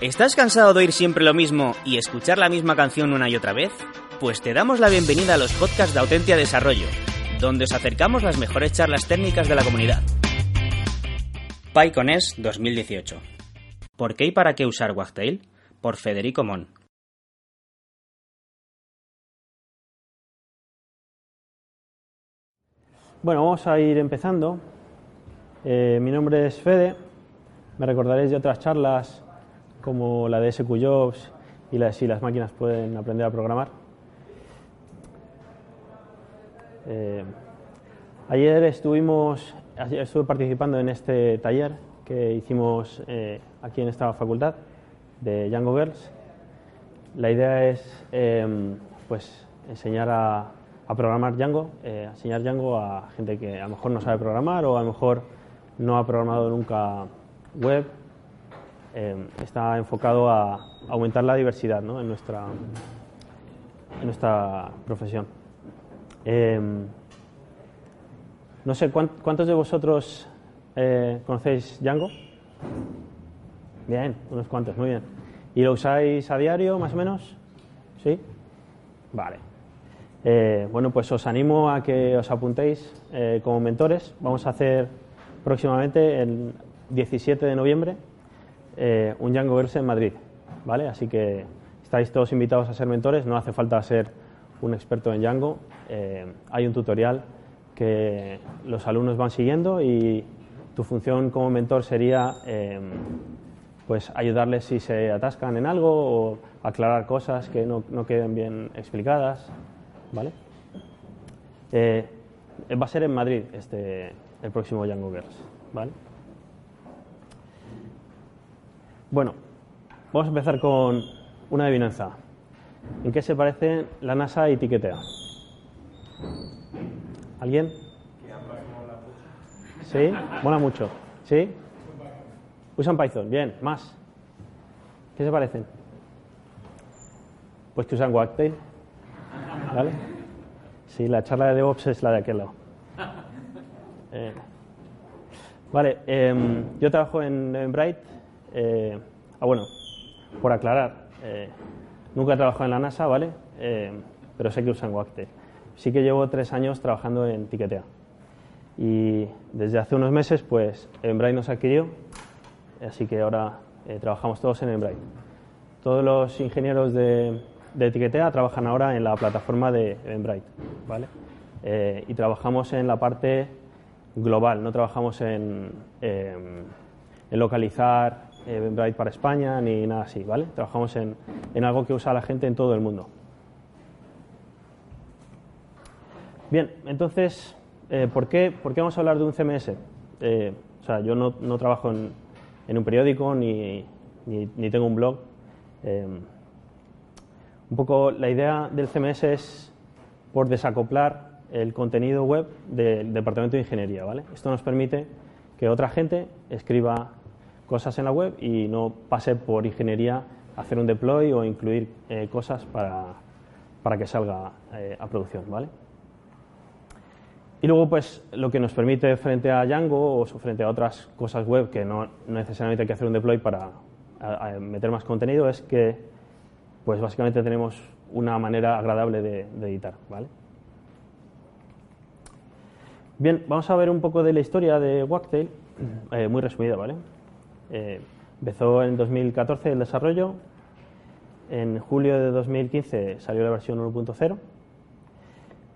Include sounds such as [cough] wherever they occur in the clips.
¿Estás cansado de oír siempre lo mismo y escuchar la misma canción una y otra vez? Pues te damos la bienvenida a los podcasts de Autentia Desarrollo, donde os acercamos las mejores charlas técnicas de la comunidad. PyConES 2018. ¿Por qué y para qué usar Wagtail? Por Federico Mon. Bueno, vamos a ir empezando. Eh, mi nombre es Fede. Me recordaréis de otras charlas como la de SQ Jobs y la de si las máquinas pueden aprender a programar. Eh, ayer estuvimos, estuve participando en este taller que hicimos eh, aquí en esta facultad de Django Girls. La idea es em, pues enseñar a, a programar Django, eh, enseñar Django a gente que a lo mejor no sabe programar o a lo mejor no ha programado nunca web eh, está enfocado a aumentar la diversidad en, nuestra, en nuestra profesión. Eh, no sé, ¿cuántos de vosotros eh, conocéis Django? Bien, unos cuantos, muy bien. ¿Y lo usáis a diario, más o menos? ¿Sí? Vale. bueno, pues os animo a que os apuntéis como mentores. Vamos a hacer próximamente el 17 de noviembre eh, un Django Verse en Madrid, ¿vale? Así que estáis todos invitados a ser mentores, no hace falta ser un experto en Django, eh, hay un tutorial que los alumnos van siguiendo y tu función como mentor sería em, pues ayudarles si se atascan en algo o aclarar cosas que no, queden bien explicadas, ¿vale? Eh, va a ser en Madrid este, el próximo Django Girls, ¿vale? Bueno, vamos a empezar con una adivinanza. ¿En qué se parecen la NASA y Tiquetea? ¿Alguien? ¿Sí? Mola mucho. ¿Sí? Usan Python. Bien, más. ¿Qué se parecen? Pues que usan Wagtail. ¿Vale? Sí, la charla de DevOps es la de aquel lado. Eh, vale, em, yo trabajo en Bright eh, ah, bueno, por aclarar, eh, nunca he trabajado en la NASA, ¿vale? Eh, pero sé que usan Wagtail. Sí que llevo tres años trabajando en Tiquetea. Y desde hace unos meses, pues, Embraer nos adquirió, así que ahora trabajamos todos en Embraer. Todos los ingenieros de, de Etiquetea trabajan ahora en la plataforma de Embraer, ¿vale? y trabajamos en la parte global, no trabajamos en localizar eh, para España ni nada así, ¿vale? Trabajamos en, en, algo que usa la gente en todo el mundo. Bien, entonces, eh, ¿por, qué, ¿por, qué, vamos a hablar de un CMS? Eh, o sea, yo no, no trabajo en, en, un periódico ni, ni, tengo un blog. Un poco la idea del CMS es por desacoplar el contenido web del departamento de ingeniería, ¿vale? Esto nos permite que otra gente escriba cosas en la web y no pase por ingeniería hacer un deploy o incluir eh, cosas para, para, que salga eh, a producción, ¿vale? Y luego, pues, lo que nos permite frente a Django o frente a otras cosas web que no, necesariamente hay que hacer un deploy para meter más contenido es que, pues, básicamente tenemos una manera agradable de, editar, ¿vale? Bien, vamos a ver un poco de la historia de Wagtail, eh, muy resumida, ¿vale? Eh, empezó en 2014 el desarrollo, en julio de 2015 salió la versión 1.0.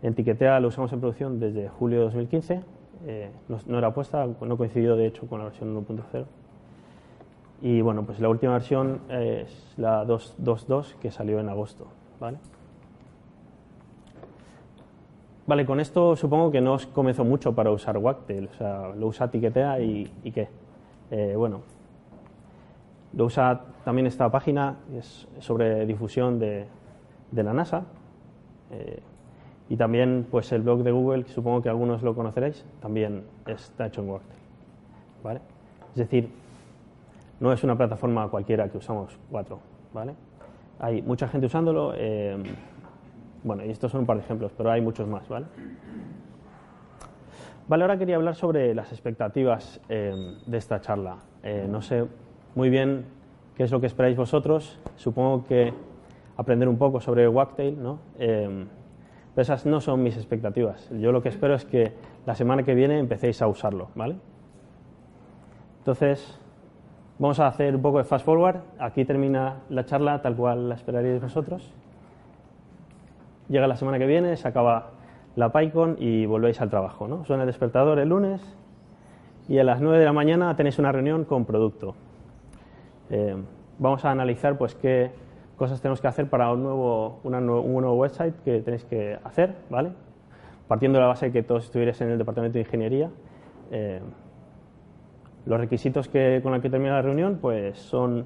En Tiquetea lo usamos en producción desde julio de 2015. Eh, no, era puesta, no coincidió de hecho con la versión 1.0. Y bueno, pues la última versión es la 2.2.2 que salió en agosto. ¿vale? Vale, con esto supongo que no os comenzó mucho para usar Wagtail, o sea, lo usa Tiquetea y, y qué. Eh, bueno, lo usa también esta página, es sobre difusión de, de la NASA. Eh, y también pues el blog de Google, que supongo que algunos lo conoceréis, también está hecho en Wactail. ¿vale? Es decir, no es una plataforma cualquiera que usamos cuatro. ¿vale? Hay mucha gente usándolo. eh, bueno, y estos son un par de ejemplos, pero hay muchos más. ¿vale? Vale, ahora quería hablar sobre las expectativas eh, de esta charla. Eh, no sé muy bien qué es lo que esperáis vosotros. Supongo que aprender un poco sobre Wagtail, ¿no? Eh, pero esas no son mis expectativas. Yo lo que espero es que la semana que viene empecéis a usarlo, ¿vale? Entonces, vamos a hacer un poco de fast forward. Aquí termina la charla tal cual la esperaríais vosotros. Llega la semana que viene, se acaba la PyCon y volvéis al trabajo, ¿no? Suena el despertador el lunes y a las 9 de la mañana tenéis una reunión con producto. Eh, vamos a analizar pues qué cosas tenemos que hacer para un nuevo, una un nuevo website que tenéis que hacer, ¿vale? Partiendo de la base de que todos estuvierais en el departamento de ingeniería. eh, los requisitos que, con los que termina la reunión pues son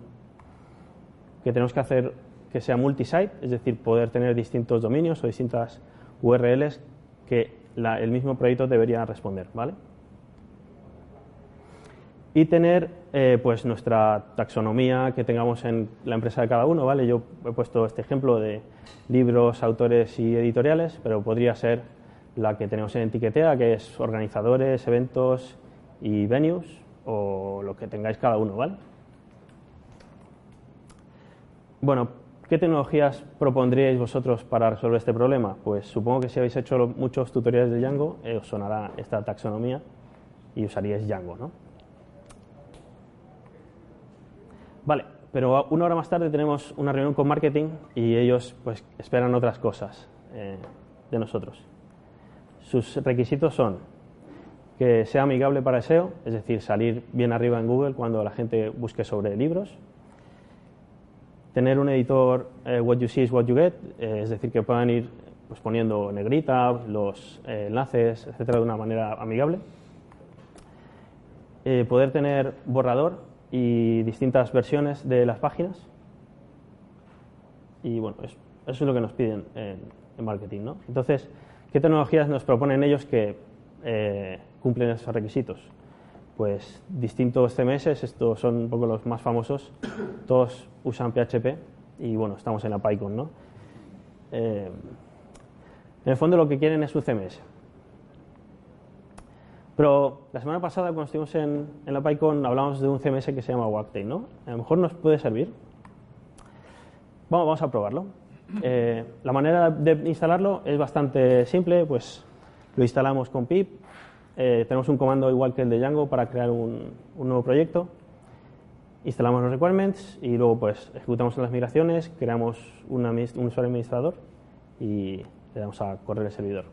que tenemos que hacer que sea multisite, es decir, poder tener distintos dominios o distintas URLs que el mismo proyecto debería responder, ¿vale? Y tener eh, pues nuestra taxonomía que tengamos en la empresa de cada uno, ¿vale? Yo he puesto este ejemplo de libros, autores y editoriales, pero podría ser la que tenemos en Etiquetea, que es organizadores, eventos y venues, o lo que tengáis cada uno, ¿vale? Bueno, ¿qué tecnologías propondríais vosotros para resolver este problema? Pues supongo que si habéis hecho muchos tutoriales de Django, eh, os sonará esta taxonomía y usaríais Django, ¿no? Vale, pero una hora más tarde tenemos una reunión con marketing y ellos pues esperan otras cosas eh, de nosotros. Sus requisitos son que sea amigable para SEO, es decir, salir bien arriba en Google cuando la gente busque sobre libros, tener un editor eh, what you see is what you get, eh, es decir, que puedan ir pues, poniendo negrita, los enlaces, etcétera, de una manera amigable. Poder tener borrador y distintas versiones de las páginas. Y bueno, es- eso es lo que nos piden en, en marketing. ¿no? Entonces, ¿qué tecnologías nos proponen ellos que eh, cumplen esos requisitos? Pues distintos CMS, estos son un poco los más famosos, todos usan PHP y bueno, estamos en la PyCon, ¿no? Eh, en el fondo lo que quieren es un CMS. Pero la semana pasada, cuando estuvimos en, en la PyCon, hablamos de un CMS que se llama Wagtail, ¿no? A lo mejor nos puede servir. Vamos, vamos a probarlo. Eh, la manera de instalarlo es bastante simple, pues lo instalamos con pip. Eh, tenemos un comando igual que el de Django para crear un, un nuevo proyecto. Instalamos los requirements y luego pues ejecutamos las migraciones, creamos un usuario administrador y le damos a correr el servidor.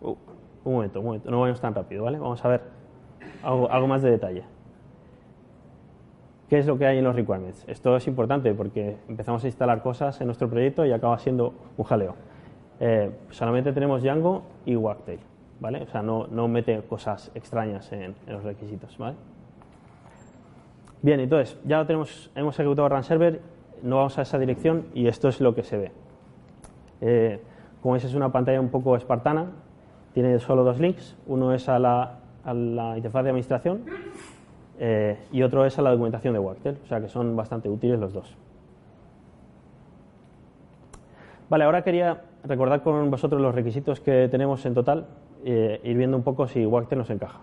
Uh, un momento, un momento, no vayamos tan rápido, ¿vale? Vamos a ver algo, más de detalle. ¿Qué es lo que hay en los requirements? Esto es importante porque empezamos a instalar cosas en nuestro proyecto y acaba siendo un jaleo. Eh, solamente tenemos Django y Wagtail, ¿vale? O sea, no, no mete cosas extrañas en, en los requisitos, ¿vale? Bien, entonces, ya lo tenemos, hemos ejecutado Run Server, no vamos a esa dirección y esto es lo que se ve. Eh, como veis, es una pantalla un poco espartana, tiene solo dos links, uno es a la, a la interfaz de administración eh, y otro es a la documentación de Wagtail, o sea que son bastante útiles los dos. Vale, ahora quería recordar con vosotros los requisitos que tenemos en total, eh, ir viendo un poco si Wagtail nos encaja.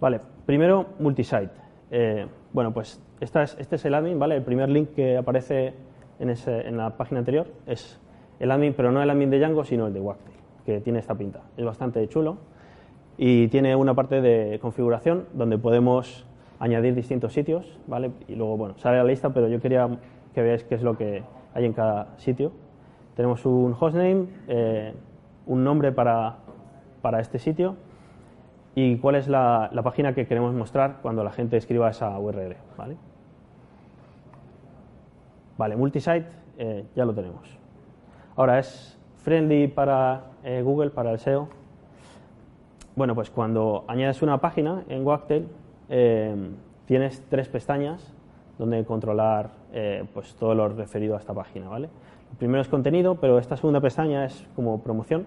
Vale, primero multisite. Eh, bueno, pues esta es- este es el admin, ¿vale? El primer link que aparece en, ese- en la página anterior es el admin, pero no el admin de Django, sino el de Wagtail, que tiene esta pinta. Es bastante chulo y tiene una parte de configuración donde podemos añadir distintos sitios, ¿vale? Y luego, bueno, sale la lista, pero yo quería que veáis qué es lo que hay en cada sitio. Tenemos un hostname, eh, un nombre para, para este sitio y cuál es la, página que queremos mostrar cuando la gente escriba esa URL, ¿vale? Vale, multisite eh, ya lo tenemos. Ahora, ¿es friendly para eh, Google, para el SEO? Bueno, pues cuando añades una página en Wagtail, eh, tienes tres pestañas donde controlar eh, pues todo lo referido a esta página. ¿vale? El primero es contenido, pero esta segunda pestaña es como promoción.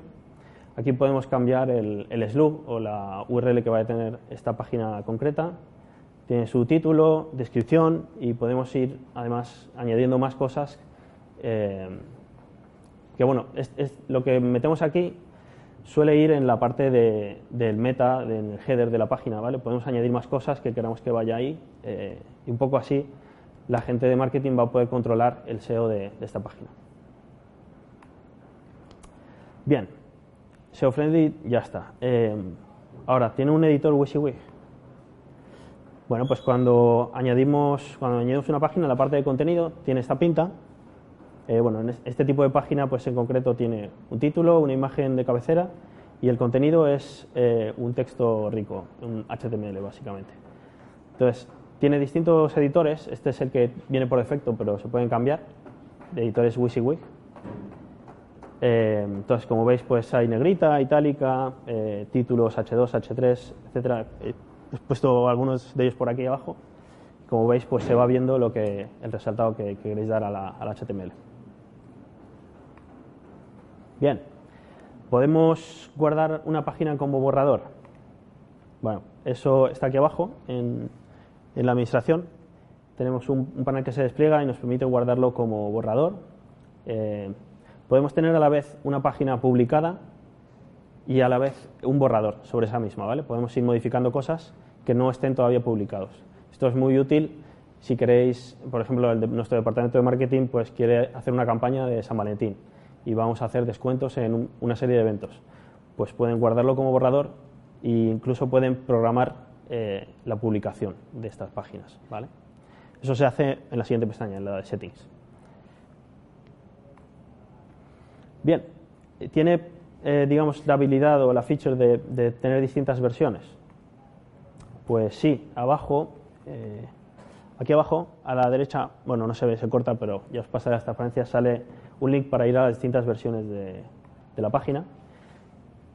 Aquí podemos cambiar el, el slug o la URL que va a tener esta página concreta. Tiene su título, descripción y podemos ir además añadiendo más cosas. eh, que bueno, es, lo que metemos aquí suele ir en la parte de- del meta, en el header de la página, ¿vale? Podemos añadir más cosas que queramos que vaya ahí eh, y un poco así la gente de marketing va a poder controlar el SEO de, de esta página. Bien, SEO Friendly ya está. Eh, ahora, ¿tiene un editor WYSIWYG? Bueno, pues cuando añadimos, cuando añadimos una página, la parte de contenido tiene esta pinta. Eh, bueno, en es- este tipo de página, pues en concreto tiene un título, una imagen de cabecera y el contenido es eh, un texto rico, un HTML básicamente. Entonces, tiene distintos editores. Este es el que viene por defecto, pero se pueden cambiar. De editores WYSIWYG. Eh, entonces, como veis, pues hay negrita, itálica, títulos H2, H3, etcétera. He puesto algunos de ellos por aquí abajo. Como veis, pues se va viendo lo que, el resaltado que, que queréis dar a la- al HTML. Bien, ¿podemos guardar una página como borrador? Bueno, eso está aquí abajo en, en la administración. Tenemos un, panel que se despliega y nos permite guardarlo como borrador. Eh, podemos tener a la vez una página publicada y a la vez un borrador sobre esa misma, ¿vale? Podemos ir modificando cosas que no estén todavía publicados. Esto es muy útil si queréis, por ejemplo, el de- nuestro departamento de marketing pues quiere hacer una campaña de San Valentín y vamos a hacer descuentos en un- una serie de eventos. Pues pueden guardarlo como borrador e incluso pueden programar eh, la publicación de estas páginas, ¿vale? Eso se hace en la siguiente pestaña, en la de settings. Bien, ¿tiene, eh, digamos, la habilidad o la feature de, de tener distintas versiones? Pues sí, abajo, eh, aquí abajo, a la derecha, bueno, no se ve, se corta, pero ya os pasaré las transparencias, sale un link para ir a las distintas versiones de, de la página.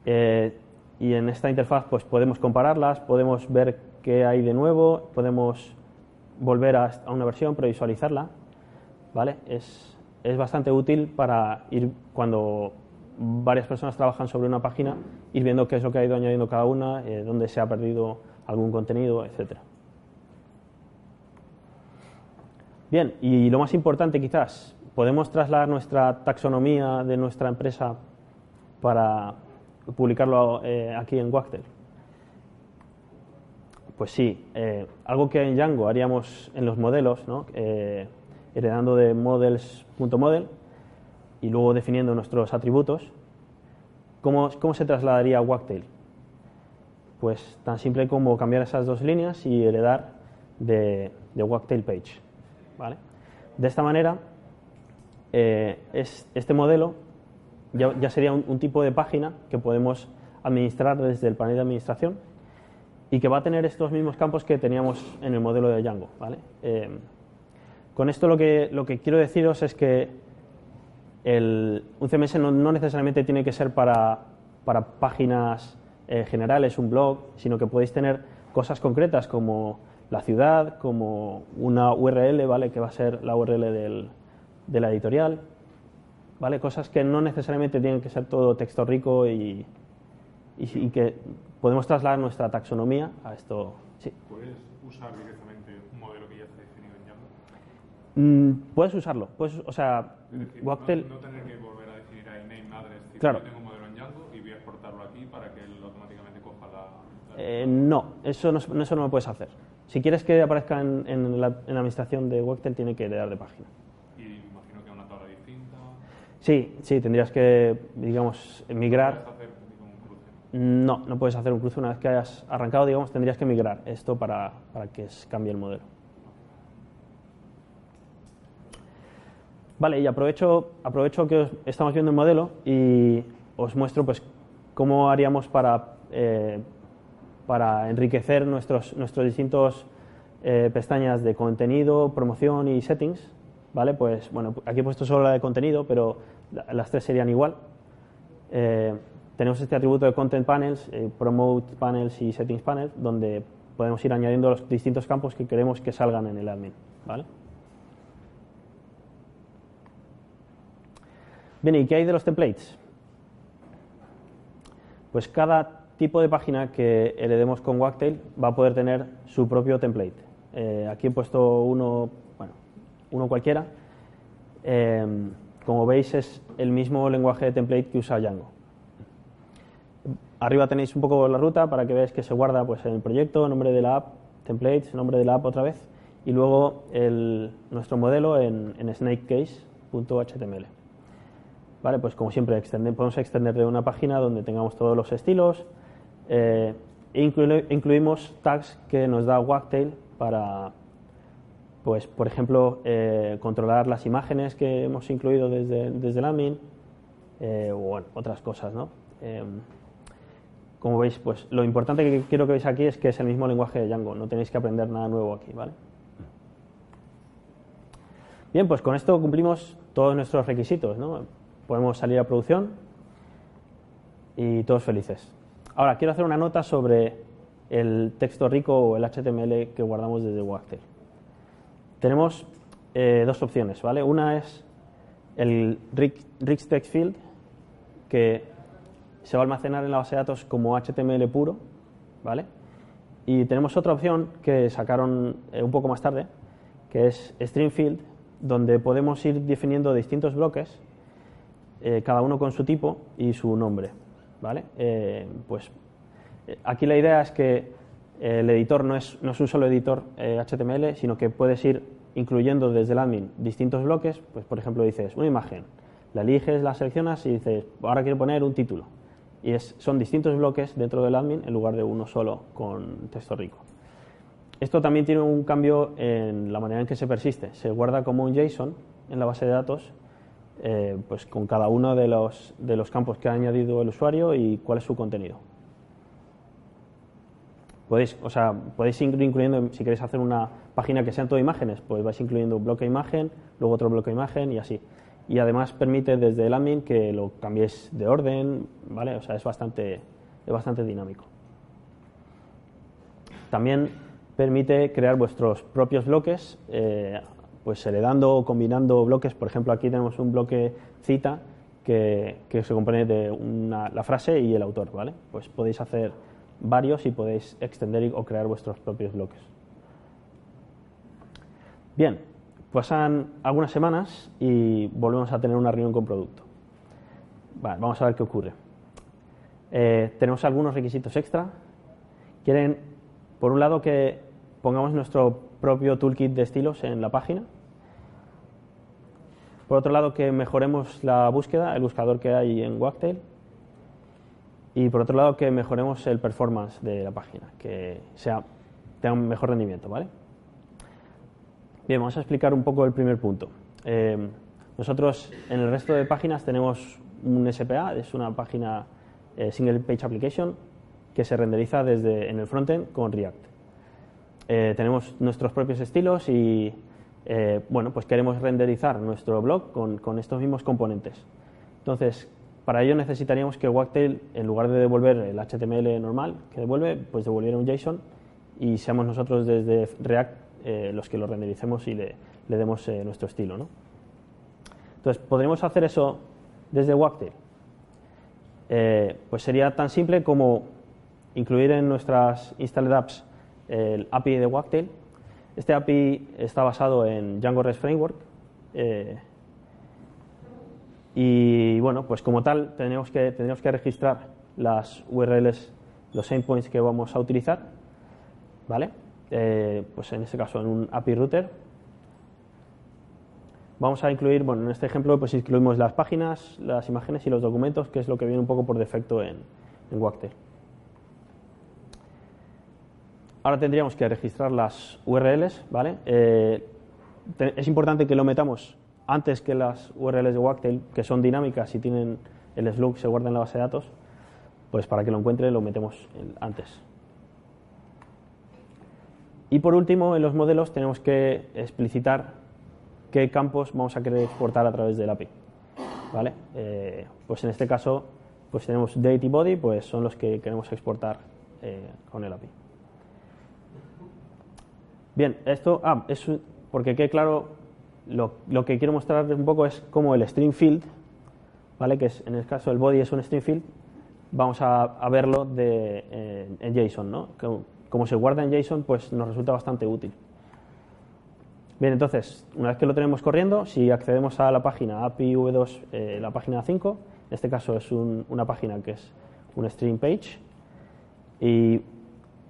Eh, y en esta interfaz pues podemos compararlas, podemos ver qué hay de nuevo, podemos volver a, a una versión, previsualizarla. ¿vale? Es, es bastante útil para ir cuando varias personas trabajan sobre una página, ir viendo qué es lo que ha ido añadiendo cada una, eh, dónde se ha perdido algún contenido, etcétera. Bien, y lo más importante quizás, ¿podemos trasladar nuestra taxonomía de nuestra empresa para publicarlo eh, aquí en Wactel? Pues sí, eh, algo que en Django haríamos en los modelos, ¿no? Eh, heredando de models.model y luego definiendo nuestros atributos, ¿cómo, cómo se trasladaría a Wagtail? Pues tan simple como cambiar esas dos líneas y heredar de, de Wagtail Page. ¿vale? De esta manera, eh, es, este modelo ya, sería un, tipo de página que podemos administrar desde el panel de administración y que va a tener estos mismos campos que teníamos en el modelo de Django. ¿vale? Eh, con esto lo que, lo que quiero deciros es que el, un CMS no, no necesariamente tiene que ser para, para páginas eh, generales, un blog, sino que podéis tener cosas concretas como la ciudad, como una URL, ¿vale? que va a ser la URL del, de la editorial, ¿vale? cosas que no necesariamente tienen que ser todo texto rico y, y, y que podemos trasladar nuestra taxonomía a esto. Sí. ¿Puedes usar directamente un modelo que ya está definido en Django? Mm, puedes usarlo, puedes, o sea, decir, Wagtail, no, no tener que volver a definir ahí name address. tipo, Claro. Yo tengo un modelo en Django y voy a exportarlo aquí para que él automáticamente coja la. la- eh, no, eso no, eso no lo puedes hacer. Si quieres que aparezca en, en la, en la administración de Wagtail, tiene que heredar de página. Sí, sí, tendrías que, digamos, migrar. Puedes hacer tipo, un cruce. No, no puedes hacer un cruce. Una vez que hayas arrancado, digamos, tendrías que migrar esto para, para que cambie el modelo. Vale, y aprovecho, aprovecho que os- estamos viendo el modelo y os muestro pues cómo haríamos para, eh, para enriquecer nuestros, nuestros distintos eh, pestañas de contenido, promoción y settings. Vale, pues bueno, aquí he puesto solo la de contenido, pero la- las tres serían igual. Eh, tenemos este atributo de Content Panels, eh, Promote Panels y Settings Panels, donde podemos ir añadiendo los distintos campos que queremos que salgan en el admin. ¿vale? Bien, ¿y qué hay de los templates? Pues cada tipo de página que heredemos con Wagtail va a poder tener su propio template. Eh, aquí he puesto uno, uno cualquiera. Eh, como veis es el mismo lenguaje de template que usa Django. Arriba tenéis un poco la ruta para que veáis que se guarda pues, en el proyecto, nombre de la app, templates, nombre de la app otra vez, y luego el, nuestro modelo en, snakecase.html. Vale, pues como siempre podemos extender de una página donde tengamos todos los estilos eh, e incluimos tags que nos da Wagtail para, pues por ejemplo, eh, controlar las imágenes que hemos incluido desde, desde el admin eh, o otras cosas, ¿no? Em, como veis, pues lo importante que quiero que veáis aquí es que es el mismo lenguaje de Django, no tenéis que aprender nada nuevo aquí, ¿vale? Bien, pues con esto cumplimos todos nuestros requisitos, ¿no? Podemos salir a producción y todos felices. Ahora, quiero hacer una nota sobre el texto rico o el HTML que guardamos desde Wagtail. Tenemos eh, dos opciones, ¿vale? Una es el rich text field, que se va a almacenar en la base de datos como HTML puro, ¿vale? Y tenemos otra opción que sacaron eh, un poco más tarde, que es string field, donde podemos ir definiendo distintos bloques, eh, cada uno con su tipo y su nombre, ¿vale? Pues aquí la idea es que el editor no es, no es un solo editor HTML, sino que puedes ir incluyendo desde el admin distintos bloques, pues por ejemplo dices una imagen, la eliges, la seleccionas y dices, ahora quiero poner un título y es, son distintos bloques dentro del admin en lugar de uno solo con texto rico. Esto también tiene un cambio en la manera en que se persiste. Se guarda como un JSON en la base de datos, eh, pues con cada uno de los, de los campos que ha añadido el usuario y cuál es su contenido. Podéis, o sea, podéis incluyendo, si queréis hacer una página que sean todo imágenes, pues vais incluyendo un bloque de imagen, luego otro bloque de imagen y así y además permite desde el admin que lo cambiéis de orden, ¿vale? O sea, es bastante, es bastante dinámico. También permite crear vuestros propios bloques, eh, pues heredando o combinando bloques. Por ejemplo, aquí tenemos un bloque cita que, se compone de la frase y el autor, ¿vale? Pues podéis hacer varios y podéis extender o crear vuestros propios bloques. Bien, Pasan algunas semanas y volvemos a tener una reunión con producto. vamos a ver qué ocurre. Eh, tenemos algunos requisitos extra. Quieren, por un lado, que pongamos nuestro propio toolkit de estilos en la página. Por otro lado, que mejoremos la búsqueda, el buscador que hay en Wagtail. Y por otro lado, que mejoremos el performance de la página, que sea, tenga un mejor rendimiento, ¿vale? Bien, vamos a explicar un poco el primer punto. Eh, nosotros en el resto de páginas tenemos un SPA, es una página eh, Single Page Application que se renderiza desde en el frontend con React. Eh, tenemos nuestros propios estilos y bueno, pues queremos renderizar nuestro blog con, con, estos mismos componentes. Entonces, para ello necesitaríamos que Wagtail, en lugar de devolver el HTML normal que devuelve, pues devolviera un JSON y seamos nosotros desde React eh, los que lo rendericemos y le, demos eh, nuestro estilo. ¿no? Entonces, ¿podremos hacer eso desde Wagtail? Eh, pues sería tan simple como incluir en nuestras installed apps el API de Wagtail. Este API está basado en Django REST Framework. Y bueno, pues como tal tenemos que, tendríamos que registrar las URLs, los endpoints que vamos a utilizar. ¿Vale? Eh, pues en este caso en un API router. Vamos a incluir, bueno, en este ejemplo pues incluimos las páginas, las imágenes y los documentos, que es lo que viene un poco por defecto en, en Wagtail. Ahora tendríamos que registrar las URLs, ¿vale? Eh, es importante que lo metamos antes que las URLs de Wagtail, que son dinámicas y tienen el slug, se guarda en la base de datos, pues para que lo encuentre lo metemos antes. Y por último, en los modelos tenemos que explicitar qué campos vamos a querer exportar a través del API. ¿Vale? Eh, pues en este caso, pues tenemos date y body, pues son los que queremos exportar eh, con el API. Bien, esto, ah, es porque quede claro, lo, que quiero mostrar un poco es cómo el string field, ¿vale? que es, en el caso del body es un string field, vamos a, verlo eh, en JSON, ¿no? Como, se guarda en JSON, pues nos resulta bastante útil. Bien, entonces, una vez que lo tenemos corriendo, si accedemos a la página API V2, eh, la página 5, en este caso es un- una página que es un string page, y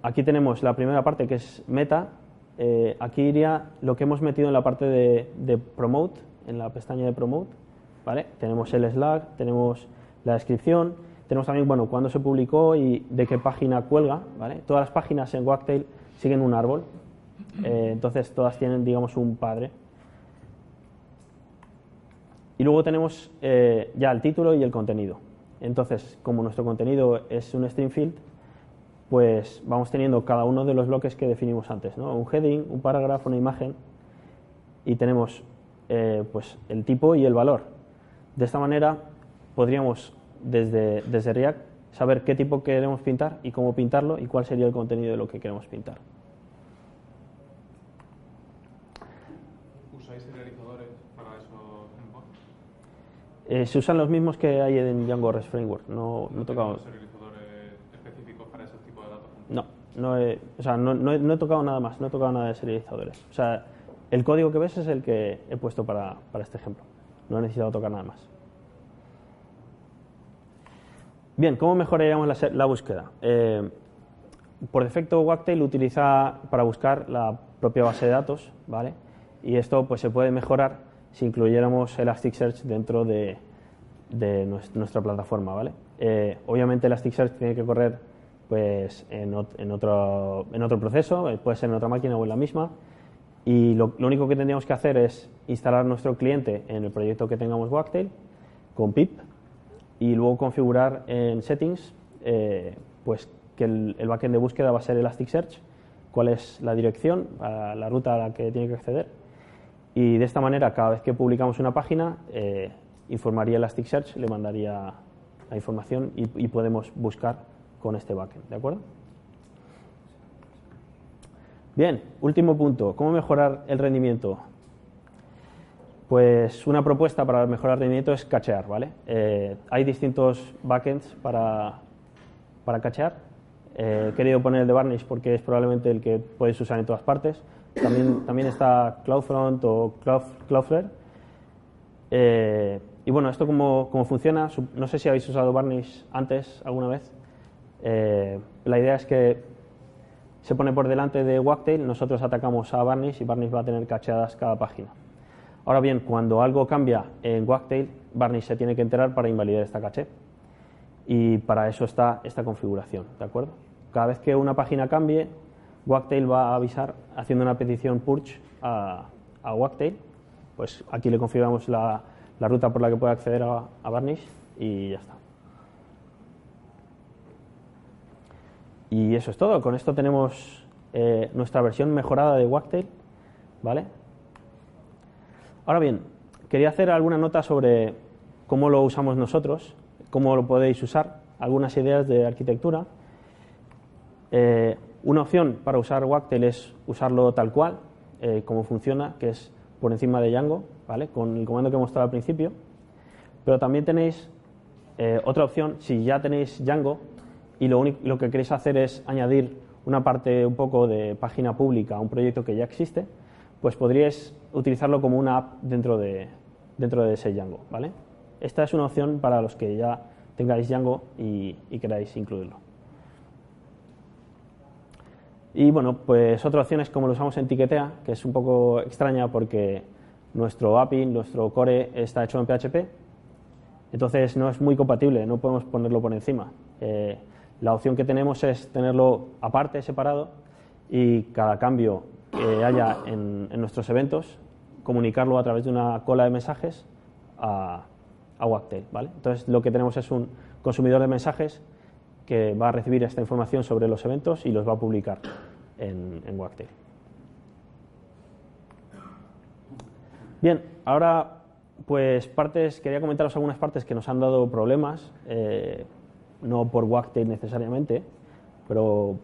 aquí tenemos la primera parte que es meta, eh, aquí iría lo que hemos metido en la parte de, promote, en la pestaña de promote, ¿vale? Tenemos el Slack, tenemos la descripción, tenemos también, bueno, cuándo se publicó y de qué página cuelga, ¿vale? Todas las páginas en Wagtail siguen un árbol, eh, entonces todas tienen, digamos, un padre. Y luego tenemos eh, ya el título y el contenido. Entonces, como nuestro contenido es un string field, pues vamos teniendo cada uno de los bloques que definimos antes, ¿no? Un heading, un parágrafo, una imagen, y tenemos eh, pues el tipo y el valor. De esta manera podríamos desde, desde React saber qué tipo queremos pintar y cómo pintarlo y cuál sería el contenido de lo que queremos pintar. ¿Usáis serializadores para esos? Eh, se usan los mismos que hay en Django REST Framework. No, no he tocado. No, no he, o sea, no, he, tocado nada más, no he tocado nada de serializadores. O sea, el código que ves es el que he puesto para, para este ejemplo. No he necesitado tocar nada más. Bien, ¿cómo mejoraríamos la, búsqueda? Eh, por defecto, Wagtail utiliza para buscar la propia base de datos, ¿vale? Y esto pues, se puede mejorar si incluyéramos Elasticsearch dentro de, de nues- nuestra plataforma, ¿vale? Eh, obviamente Elasticsearch tiene que correr pues, en, ot- en otro, en otro proceso, eh, puede ser en otra máquina o en la misma, y lo, lo único que tendríamos que hacer es instalar nuestro cliente en el proyecto que tengamos Wagtail con pip y luego configurar en settings eh, pues que el, el backend de búsqueda va a ser Elasticsearch, cuál es la dirección, a la ruta a la que tiene que acceder. Y de esta manera, cada vez que publicamos una página, eh, informaría Elasticsearch, le mandaría la información y, y podemos buscar con este backend, ¿de acuerdo? Bien, último punto, ¿cómo mejorar el rendimiento? Pues una propuesta para mejorar el rendimiento es cachear, ¿vale? Eh, hay distintos backends para, para cachear. Eh, he querido poner el de Varnish porque es probablemente el que puedes usar en todas partes. También, también está CloudFront o Cloud, Cloudflare. Eh, y bueno, esto cómo, cómo funciona, no sé si habéis usado Varnish antes alguna vez. Eh, la idea es que se pone por delante de Wagtail, nosotros atacamos a Varnish y Varnish va a tener cacheadas cada página. Ahora bien, cuando algo cambia en Wagtail, Varnish se tiene que enterar para invalidar esta caché. Y para eso está esta configuración, ¿de acuerdo? Cada vez que una página cambie, Wagtail va a avisar haciendo una petición purge a, a Wagtail. Pues aquí le configuramos la, la ruta por la que puede acceder a, a y ya está. Y eso es todo. Con esto tenemos eh, nuestra versión mejorada de Wagtail, ¿vale? Ahora bien, quería hacer alguna nota sobre cómo lo usamos nosotros, cómo lo podéis usar, algunas ideas de arquitectura. Eh, una opción para usar Wagtail es usarlo tal cual, eh, como funciona, que es por encima de Django, ¿vale? con el comando que he mostrado al principio. Pero también tenéis otra opción, si ya tenéis Django y lo, único, que queréis hacer es añadir una parte un poco de página pública a un proyecto que ya existe, pues podríais utilizarlo como una app dentro de, dentro de ese Django. ¿vale? Esta es una opción para los que ya tengáis Django y, y queráis incluirlo. Y bueno, pues otra opción es como lo usamos en Tiquetea, que es un poco extraña porque nuestro API, nuestro core está hecho en PHP, entonces no es muy compatible, no podemos ponerlo por encima. Eh, la opción que tenemos es tenerlo aparte, separado, y cada cambio que haya en, nuestros eventos, comunicarlo a través de una cola de mensajes a, a Wagtail. ¿vale? Entonces lo que tenemos es un consumidor de mensajes que va a recibir esta información sobre los eventos y los va a publicar en, en Wagtail. Bien, ahora pues partes, quería comentaros algunas partes que nos han dado problemas, eh, no por Wagtail necesariamente, pero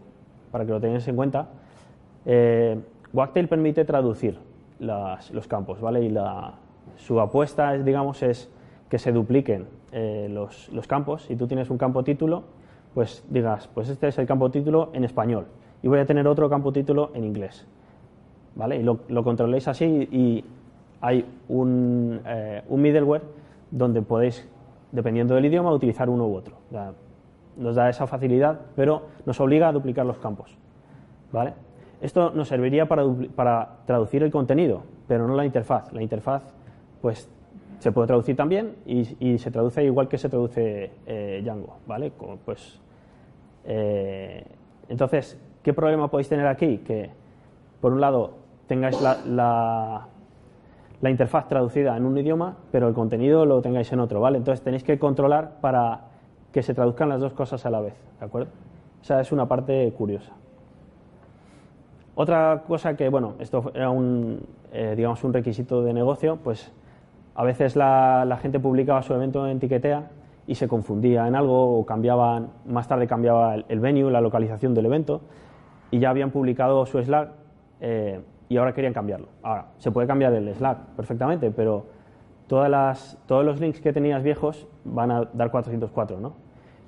para que lo tengáis en cuenta. Eh, Wagtail permite traducir los campos, ¿vale? Y la, su apuesta es, digamos, es que se dupliquen eh, los, campos. Si tú tienes un campo título, pues digas, pues este es el campo título en español y voy a tener otro campo título en inglés, ¿vale? Y lo, lo controléis así y hay un, eh, middleware donde podéis, dependiendo del idioma, utilizar uno u otro. Nos da esa facilidad, pero nos obliga a duplicar los campos. ¿vale? Esto nos serviría para, para traducir el contenido, pero no la interfaz. La interfaz, pues, se puede traducir también y, y se traduce igual que se traduce eh, Django, ¿vale? Pues, eh, entonces, ¿qué problema podéis tener aquí? Que, por un lado, tengáis la, la- la interfaz traducida en un idioma, pero el contenido lo tengáis en otro, ¿vale? Entonces tenéis que controlar para que se traduzcan las dos cosas a la vez, ¿de acuerdo? Esa es una parte curiosa. Otra cosa que, bueno, esto era un, eh, digamos, un requisito de negocio, pues a veces la, la gente publicaba su evento en Tiquetea y se confundía en algo o cambiaban, más tarde cambiaba el, el venue, la localización del evento y ya habían publicado su Slack eh, y ahora querían cambiarlo. Ahora, se puede cambiar el Slack perfectamente, pero todas las, todos los links que tenías viejos van a dar 404, ¿no?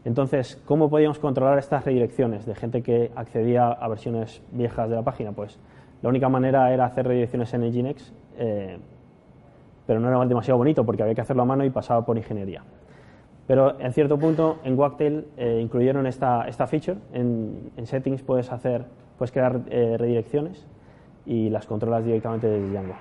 Entonces, ¿cómo podíamos controlar estas redirecciones de gente que accedía a versiones viejas de la página? Pues la única manera era hacer redirecciones en Nginx, eh, pero no era demasiado bonito porque había que hacerlo a mano y pasaba por ingeniería. Pero en cierto punto en Wagtail eh, incluyeron esta, esta feature. En, en settings puedes hacer, puedes crear eh, redirecciones y las controlas directamente desde Django.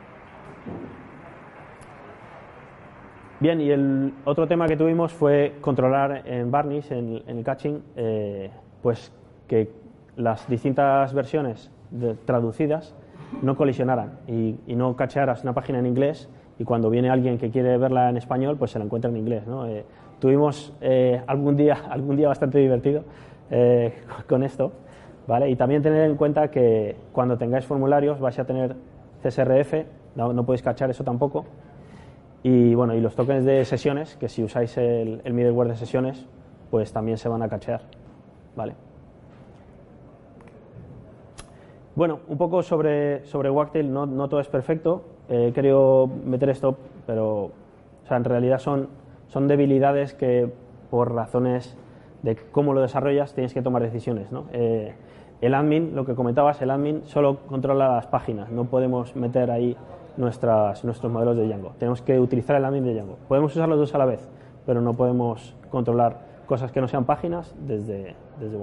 Bien, y el otro tema que tuvimos fue controlar en Varnish, en, en el caching, eh, pues que las distintas versiones de- traducidas no colisionaran y, y no cachearas una página en inglés y cuando viene alguien que quiere verla en español, pues se la encuentra en inglés. ¿no? Eh, tuvimos eh, algún, día, [laughs] algún día bastante divertido eh, con esto, ¿vale? Y también tener en cuenta que cuando tengáis formularios vais a tener CSRF, no, no podéis cachar eso tampoco, y bueno, y los tokens de sesiones, que si usáis el, el middleware de sesiones, pues también se van a cachear. ¿Vale? Bueno, un poco sobre, sobre Wagtail, no, no todo es perfecto. Eh, he querido meter esto, pero o sea, en realidad son, son debilidades que por razones de cómo lo desarrollas tienes que tomar decisiones. ¿no? Eh, el admin, lo que comentabas, el admin solo controla las páginas, no podemos meter ahí nuestras, nuestros modelos de Django. Tenemos que utilizar el admin de Django. Podemos usar los dos a la vez, pero no podemos controlar cosas que no sean páginas desde, desde.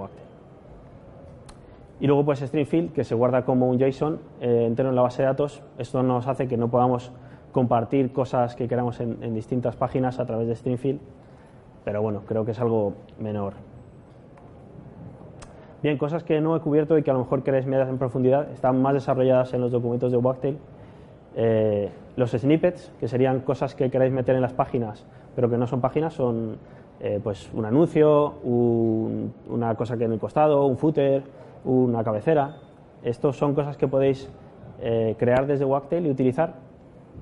Y luego pues Stringfield, que se guarda como un JSON eh, entero en la base de datos. Esto nos hace que no podamos compartir cosas que queramos en, en distintas páginas a través de Stringfield, pero bueno, creo que es algo menor. Bien, cosas que no he cubierto y que a lo mejor queréis mirar en profundidad, están más desarrolladas en los documentos de Wagtail. Eh, los snippets, que serían cosas que queráis meter en las páginas, pero que no son páginas, son eh, pues un anuncio, un- una cosa que en el costado, un footer, una cabecera. Estos son cosas que podéis eh, crear desde Wagtail y utilizar,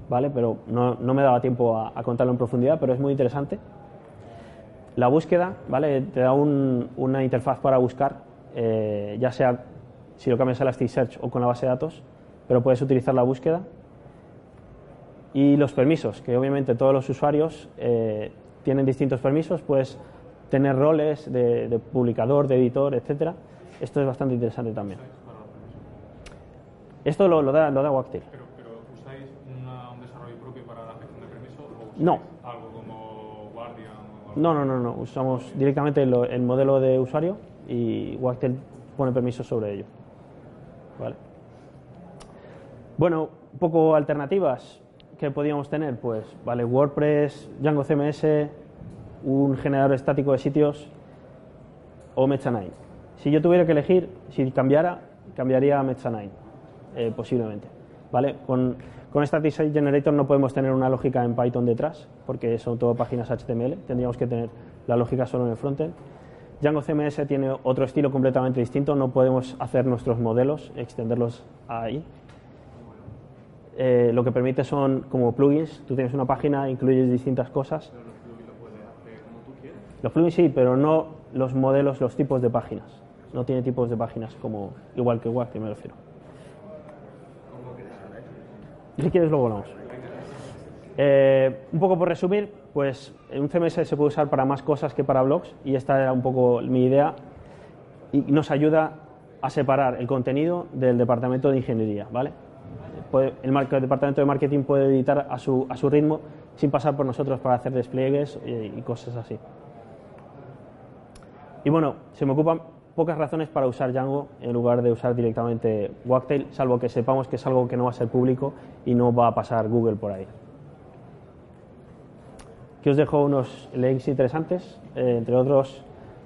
¿vale? Pero no, no me daba tiempo a, contarlo en profundidad, pero es muy interesante. La búsqueda, ¿vale? Te da un- una interfaz para buscar, ya sea si lo cambias a Elasticsearch o con la base de datos, pero puedes utilizar la búsqueda. Y los permisos, que obviamente todos los usuarios eh, tienen distintos permisos, puedes tener roles de, de publicador, de editor, etcétera. Esto es bastante interesante también. Esto lo, lo da, lo da Wagtail. Pero, pero ¿usáis una- un desarrollo propio para la gestión de permisos o No. algo como Guardian o algo No, no, no, no. Usamos directamente lo- el modelo de usuario y Wagtail pone permisos sobre ello. Vale. Bueno, un poco alternativas que podíamos tener, pues, vale, WordPress, Django CMS, un generador estático de sitios o Mecha9. Si yo tuviera que elegir, si cambiara, cambiaría a Mecha9, eh, posiblemente. ¿Vale? Con, con Static Site Generator no podemos tener una lógica en Python detrás, porque son todo páginas HTML, tendríamos que tener la lógica solo en el frontend. Django CMS tiene otro estilo completamente distinto, no podemos hacer nuestros modelos, extenderlos ahí. Eh, lo que permite son como plugins, tú tienes una página, incluyes distintas cosas. Los plugins sí, pero no los modelos, los tipos de páginas. No tiene tipos de páginas como igual que Wagtail, me refiero. Si quieres, luego hablamos. Eh, un poco por resumir, pues un CMS se puede usar para más cosas que para blogs y esta era un poco mi idea y nos ayuda a separar el contenido del departamento de ingeniería, ¿vale? El, departamento de marketing puede editar a su, ritmo sin pasar por nosotros para hacer despliegues y, y cosas así. Y bueno, se me ocupan pocas razones para usar Django en lugar de usar directamente Wagtail, salvo que sepamos que es algo que no va a ser público y no va a pasar Google por ahí. Aquí os dejo unos links interesantes, eh, entre otros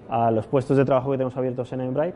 a los puestos de trabajo que tenemos abiertos en Embright.